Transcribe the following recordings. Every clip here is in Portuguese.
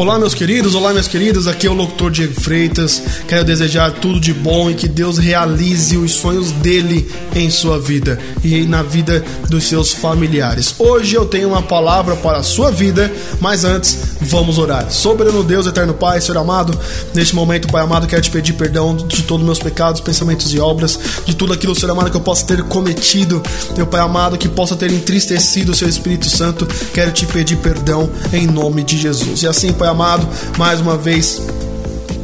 Olá, meus queridos, olá, minhas queridas. Aqui é o locutor Diego Freitas. Quero desejar tudo de bom e que Deus realize os sonhos dele em sua vida e na vida dos seus familiares. Hoje eu tenho uma palavra para a sua vida, mas antes vamos orar. Soberano Deus, eterno Pai, Senhor amado, neste momento, Pai amado, quero te pedir perdão de todos os meus pecados, pensamentos e obras, de tudo aquilo, Senhor amado, que eu possa ter cometido, meu Pai amado, que possa ter entristecido o seu Espírito Santo. Quero te pedir perdão em nome de Jesus. E assim, Pai amado, mais uma vez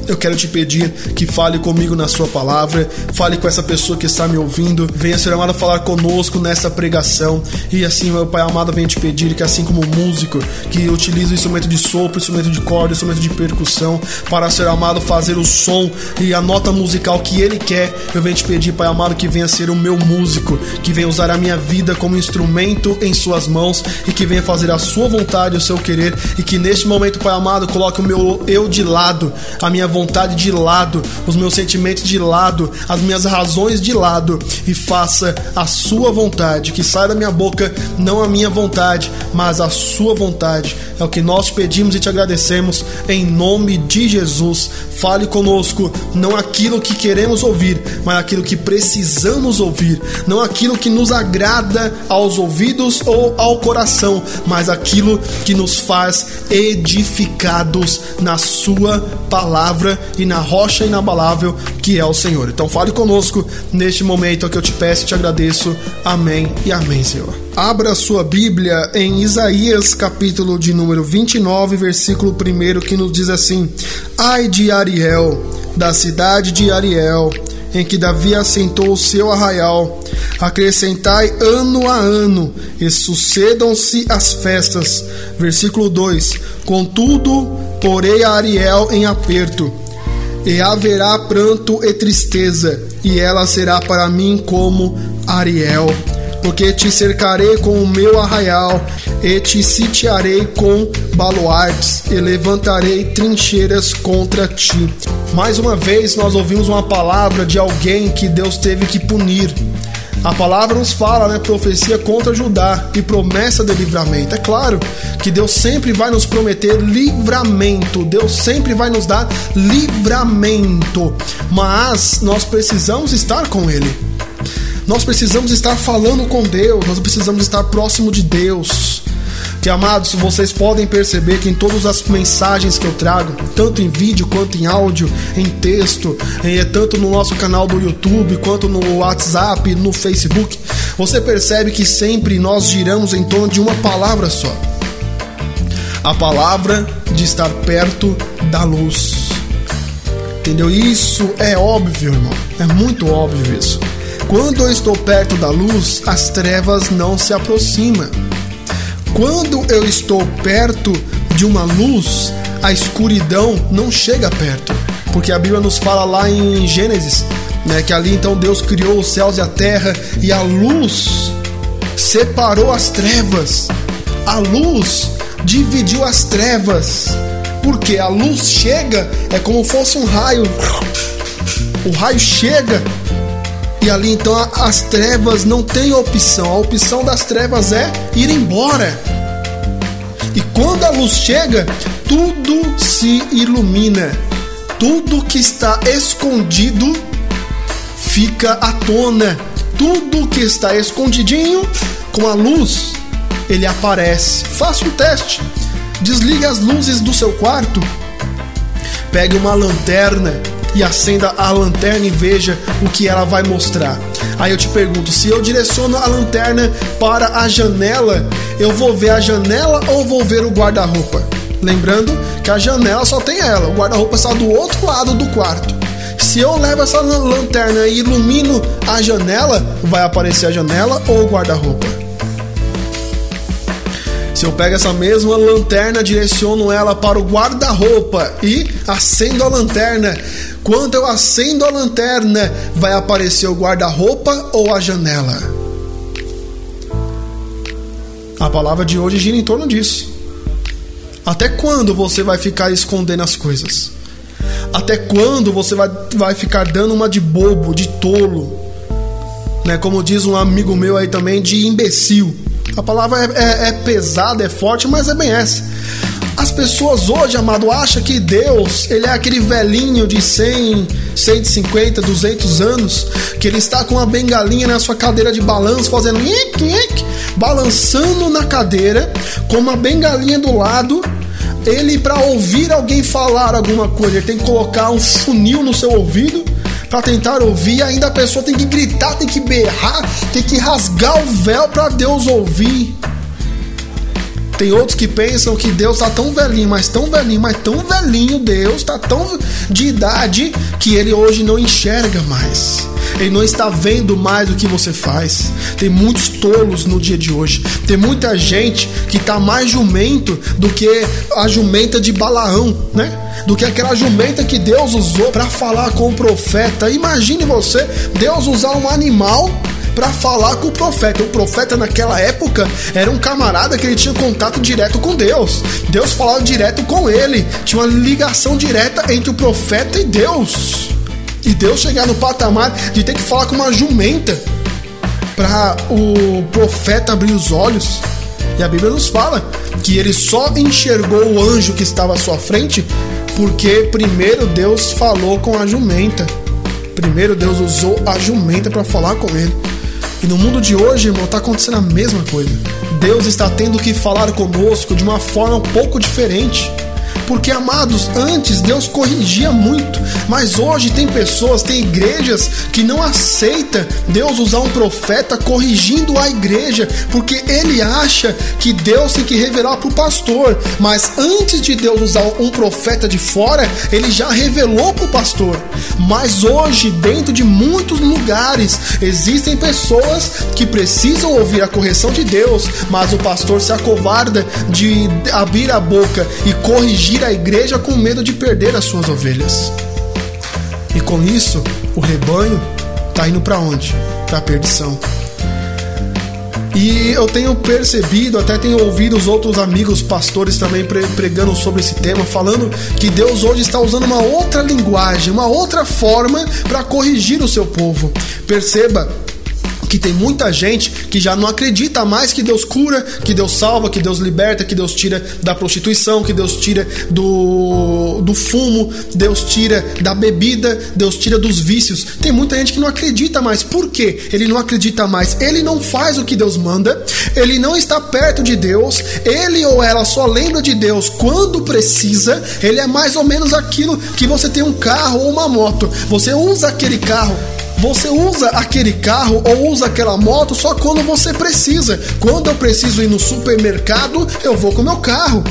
eu quero te pedir que fale comigo na sua palavra, fale com essa pessoa que está me ouvindo. Venha, Senhor amado, falar conosco nessa pregação. E assim, meu Pai amado, venho te pedir que, assim como músico, que utiliza o instrumento de sopro, instrumento de corda, instrumento de percussão, para, Senhor amado, fazer o som e a nota musical que Ele quer, eu venho te pedir, Pai amado, que venha ser o meu músico, que venha usar a minha vida como instrumento em Suas mãos e que venha fazer a Sua vontade, o seu querer. E que neste momento, Pai amado, coloque o meu eu de lado, a minha vontade de lado, os meus sentimentos de lado, as minhas razões de lado e faça a sua vontade, que saia da minha boca não a minha vontade, mas a sua vontade. É o que nós pedimos e te agradecemos em nome de Jesus. Fale conosco, não aquilo que queremos ouvir, mas aquilo que precisamos ouvir, não aquilo que nos agrada aos ouvidos ou ao coração, mas aquilo que nos faz edificados na sua palavra e na rocha inabalável que é o Senhor. Então fale conosco neste momento que eu te peço e te agradeço. Amém e amém, Senhor. Abra sua Bíblia em Isaías, capítulo de número 29, versículo 1, que nos diz assim: Ai de Ariel, da cidade de Ariel, em que Davi assentou o seu arraial. Acrescentai ano a ano, e sucedam-se as festas. Versículo 2: Contudo, porei a Ariel em aperto e haverá pranto e tristeza, e ela será para mim como Ariel. Porque te cercarei com o meu arraial, e te sitiarei com baluartes, e levantarei trincheiras contra ti. Mais uma vez, nós ouvimos uma palavra de alguém que Deus teve que punir. A palavra nos fala, né? Profecia contra Judá e promessa de livramento. É claro que Deus sempre vai nos prometer livramento, Deus sempre vai nos dar livramento, mas nós precisamos estar com Ele. Nós precisamos estar falando com Deus, nós precisamos estar próximo de Deus. Amados, vocês podem perceber que em todas as mensagens que eu trago, tanto em vídeo quanto em áudio, em texto, é, tanto no nosso canal do YouTube quanto no WhatsApp, no Facebook, você percebe que sempre nós giramos em torno de uma palavra só. A palavra de estar perto da luz. Entendeu? Isso é óbvio, irmão. É muito óbvio isso. Quando eu estou perto da luz, as trevas não se aproximam. Quando eu estou perto de uma luz, a escuridão não chega perto, porque a Bíblia nos fala lá em Gênesis, né, que ali então Deus criou os céus e a terra e a luz separou as trevas. A luz dividiu as trevas. Porque a luz chega é como fosse um raio. O raio chega e ali então as trevas não têm opção. A opção das trevas é ir embora. E quando a luz chega, tudo se ilumina. Tudo que está escondido fica à tona. Tudo que está escondidinho com a luz, ele aparece. Faça um teste. Desligue as luzes do seu quarto. Pegue uma lanterna e acenda a lanterna e veja o que ela vai mostrar. Aí eu te pergunto: se eu direciono a lanterna para a janela, eu vou ver a janela ou vou ver o guarda-roupa? Lembrando que a janela só tem ela, o guarda-roupa está do outro lado do quarto. Se eu levo essa lanterna e ilumino a janela, vai aparecer a janela ou o guarda-roupa? Se eu pego essa mesma lanterna, direciono ela para o guarda-roupa e acendo a lanterna, quando eu acendo a lanterna, vai aparecer o guarda-roupa ou a janela? A palavra de hoje gira em torno disso. Até quando você vai ficar escondendo as coisas? Até quando você vai, vai ficar dando uma de bobo, de tolo? Né? Como diz um amigo meu aí também, de imbecil. A palavra é, é, é pesada, é forte, mas é bem essa. As pessoas hoje, amado, acham que Deus, ele é aquele velhinho de 100, 150, 200 anos, que ele está com uma bengalinha na sua cadeira de balanço, fazendo ic, ic, balançando na cadeira, com uma bengalinha do lado. Ele, para ouvir alguém falar alguma coisa, ele tem que colocar um funil no seu ouvido para tentar ouvir. Ainda a pessoa tem que gritar, tem que berrar, tem que rasgar o véu para Deus ouvir. Tem outros que pensam que Deus tá tão velhinho, mas tão velhinho, mas tão velhinho, Deus tá tão de idade que ele hoje não enxerga mais. Ele não está vendo mais o que você faz. Tem muitos tolos no dia de hoje. Tem muita gente que tá mais jumento do que a jumenta de Balaão, né? Do que aquela jumenta que Deus usou para falar com o profeta. Imagine você, Deus usar um animal para falar com o profeta. O profeta naquela época era um camarada que ele tinha contato direto com Deus. Deus falava direto com ele. Tinha uma ligação direta entre o profeta e Deus. E Deus chegar no patamar de ter que falar com uma jumenta para o profeta abrir os olhos. E a Bíblia nos fala que ele só enxergou o anjo que estava à sua frente porque primeiro Deus falou com a jumenta. Primeiro Deus usou a jumenta para falar com ele. E no mundo de hoje, irmão, está acontecendo a mesma coisa. Deus está tendo que falar conosco de uma forma um pouco diferente. Porque, amados, antes Deus corrigia muito, mas hoje tem pessoas, tem igrejas que não aceita Deus usar um profeta corrigindo a igreja, porque ele acha que Deus tem que revelar para o pastor. Mas antes de Deus usar um profeta de fora, ele já revelou para o pastor. Mas hoje, dentro de muitos lugares, existem pessoas que precisam ouvir a correção de Deus, mas o pastor se acovarda de abrir a boca e corrigir a igreja com medo de perder as suas ovelhas. E com isso, o rebanho está indo para onde? Para a perdição. E eu tenho percebido, até tenho ouvido os outros amigos pastores também pregando sobre esse tema, falando que Deus hoje está usando uma outra linguagem, uma outra forma para corrigir o seu povo. Perceba, que tem muita gente que já não acredita mais que Deus cura, que Deus salva, que Deus liberta, que Deus tira da prostituição, que Deus tira do, do fumo, Deus tira da bebida, Deus tira dos vícios. Tem muita gente que não acredita mais. Por quê? Ele não acredita mais. Ele não faz o que Deus manda, ele não está perto de Deus, ele ou ela só lembra de Deus quando precisa. Ele é mais ou menos aquilo que você tem um carro ou uma moto. Você usa aquele carro você usa aquele carro ou usa aquela moto só quando você precisa. Quando eu preciso ir no supermercado, eu vou com meu carro.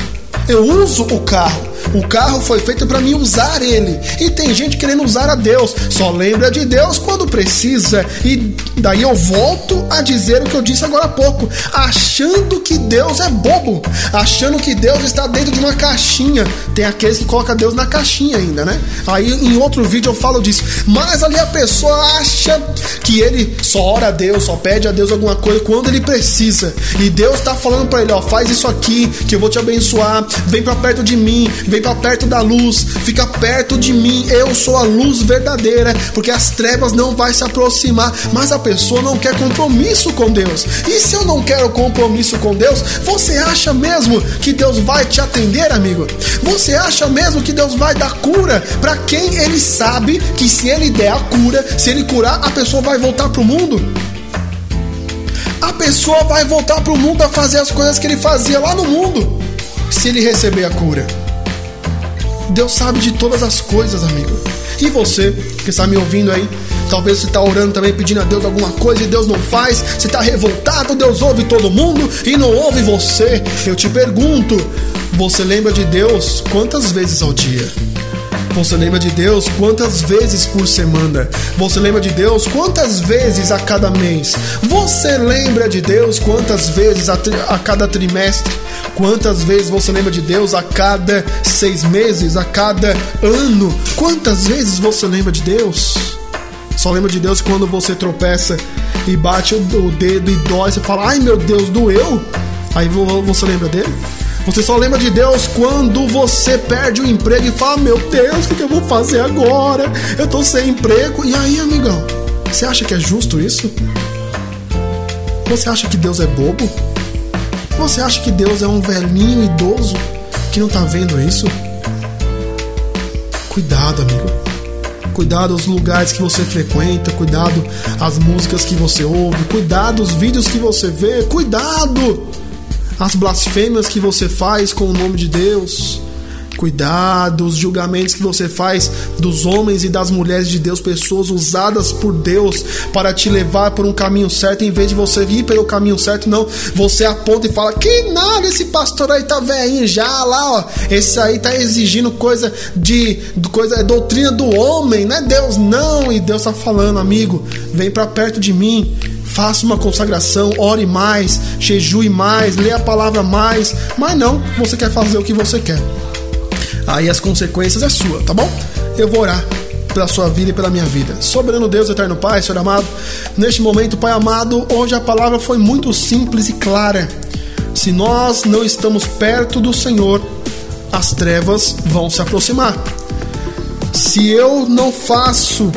Eu uso o carro. O carro foi feito para mim usar ele. E tem gente querendo usar a Deus. Só lembra de Deus quando precisa. E daí eu volto a dizer o que eu disse agora há pouco, achando que Deus é bobo, achando que Deus está dentro de uma caixinha. Tem aqueles que colocam Deus na caixinha ainda, né? Aí em outro vídeo eu falo disso. Mas ali a pessoa acha que ele só ora a Deus, só pede a Deus alguma coisa quando ele precisa. E Deus está falando para ele, ó, faz isso aqui que eu vou te abençoar. Vem para perto de mim, vem para perto da luz, fica perto de mim. Eu sou a luz verdadeira, porque as trevas não vai se aproximar. Mas a pessoa não quer compromisso com Deus. E se eu não quero compromisso com Deus, você acha mesmo que Deus vai te atender, amigo? Você acha mesmo que Deus vai dar cura para quem ele sabe que se ele der a cura, se ele curar, a pessoa vai voltar pro mundo? A pessoa vai voltar pro mundo a fazer as coisas que ele fazia lá no mundo, se ele receber a cura. Deus sabe de todas as coisas, amigo. E você que está me ouvindo aí, talvez você está orando também pedindo a Deus alguma coisa e Deus não faz, você está revoltado, Deus ouve todo mundo e não ouve você. Eu te pergunto, você lembra de Deus quantas vezes ao dia? Você lembra de Deus quantas vezes por semana? Você lembra de Deus quantas vezes a cada mês? Você lembra de Deus quantas vezes a, a cada trimestre? Quantas vezes você lembra de Deus a cada seis meses, a cada ano? Quantas vezes você lembra de Deus? Só lembra de Deus quando você tropeça e bate o dedo e dói, você fala, ai meu Deus, doeu? Aí você lembra dele? Você só lembra de Deus quando você perde o emprego e fala: Meu Deus, o que eu vou fazer agora? Eu tô sem emprego. E aí, amigão, você acha que é justo isso? Você acha que Deus é bobo? Você acha que Deus é um velhinho idoso que não está vendo isso? Cuidado, amigo. Cuidado os lugares que você frequenta, cuidado as músicas que você ouve, cuidado os vídeos que você vê, cuidado as blasfêmias que você faz com o nome de Deus. Cuidado, os julgamentos que você faz dos homens e das mulheres de Deus, pessoas usadas por Deus para te levar por um caminho certo, em vez de você ir pelo caminho certo, não. Você aponta e fala: Que nada, esse pastor aí tá velhinho já lá, ó. Esse aí tá exigindo coisa de, coisa, é doutrina do homem, não é Deus, não. E Deus tá falando, amigo, vem para perto de mim faça uma consagração, ore mais, jejue mais, lê a palavra mais, mas não, você quer fazer o que você quer aí as consequências é sua, tá bom? Eu vou orar pela sua vida e pela minha vida. Soberano Deus, eterno Pai, Senhor amado, neste momento, Pai amado, hoje a palavra foi muito simples e clara. Se nós não estamos perto do Senhor, as trevas vão se aproximar. Se eu não faço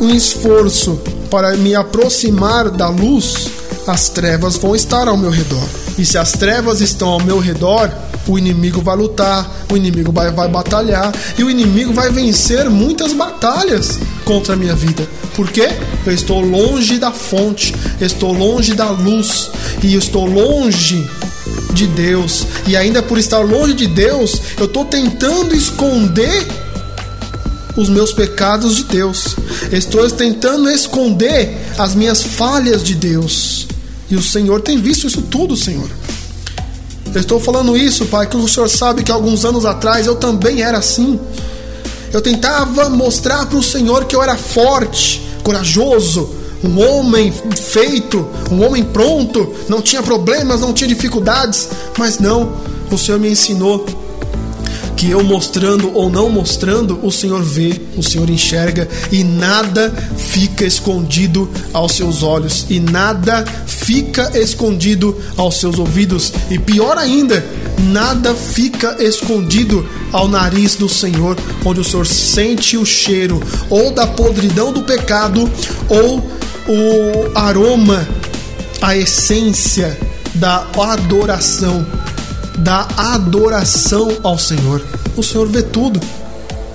um esforço para me aproximar da luz, as trevas vão estar ao meu redor. E se as trevas estão ao meu redor, o inimigo vai lutar, o inimigo vai, vai batalhar e o inimigo vai vencer muitas batalhas contra a minha vida. Por quê? Eu estou longe da fonte, estou longe da luz e estou longe de Deus. E ainda por estar longe de Deus, eu estou tentando esconder os meus pecados de Deus. Estou tentando esconder as minhas falhas de Deus. E o Senhor tem visto isso tudo, Senhor. Eu estou falando isso, Pai, que o Senhor sabe que alguns anos atrás eu também era assim. Eu tentava mostrar para o Senhor que eu era forte, corajoso, um homem feito, um homem pronto, não tinha problemas, não tinha dificuldades, mas não, o Senhor me ensinou que eu mostrando ou não mostrando, o Senhor vê, o Senhor enxerga e nada fica escondido aos seus olhos e nada fica escondido aos seus ouvidos e pior ainda, nada fica escondido ao nariz do Senhor, onde o Senhor sente o cheiro ou da podridão do pecado ou o aroma, a essência da adoração da adoração ao Senhor. O Senhor vê tudo.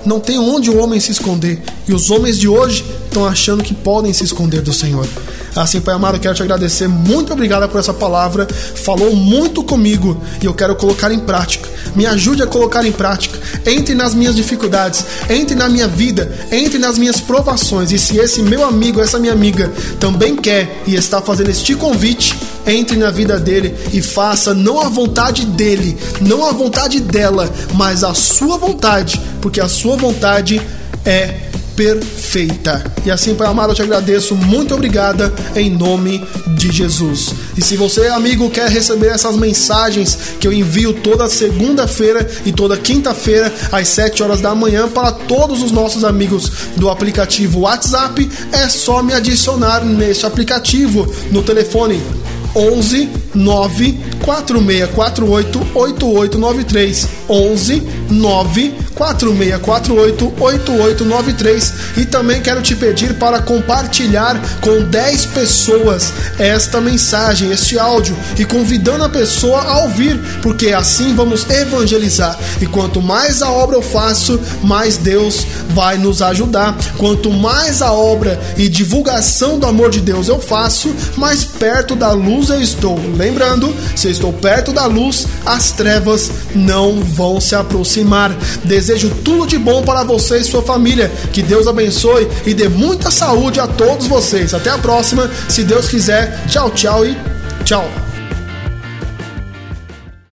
Não tem onde o homem se esconder. E os homens de hoje estão achando que podem se esconder do Senhor. Assim, Pai amado, eu quero te agradecer. Muito obrigado por essa palavra. Falou muito comigo e eu quero colocar em prática. Me ajude a colocar em prática. Entre nas minhas dificuldades, entre na minha vida, entre nas minhas provações. E se esse meu amigo, essa minha amiga também quer e está fazendo este convite, entre na vida dele e faça não a vontade dele, não a vontade dela, mas a sua vontade, porque a sua vontade é perfeita. E assim, Pai amado, eu te agradeço. Muito obrigada em nome de Jesus. E se você, amigo, quer receber essas mensagens que eu envio toda segunda-feira e toda quinta-feira às 7 horas da manhã para todos os nossos amigos do aplicativo WhatsApp, é só me adicionar neste aplicativo no telefone 11 9 4648 8893 11 9 4648 8893 e também quero te pedir para compartilhar com 10 pessoas esta mensagem, este áudio e convidando a pessoa a ouvir, porque assim vamos evangelizar. E quanto mais a obra eu faço, mais Deus vai nos ajudar. Quanto mais a obra e divulgação do amor de Deus eu faço, mais perto da luz eu estou. Lembrando, se estou perto da luz, as trevas não vão se aproximar. Desejo tudo de bom para você e sua família. Que Deus abençoe e dê muita saúde a todos vocês. Até a próxima, se Deus quiser. Tchau, tchau e tchau.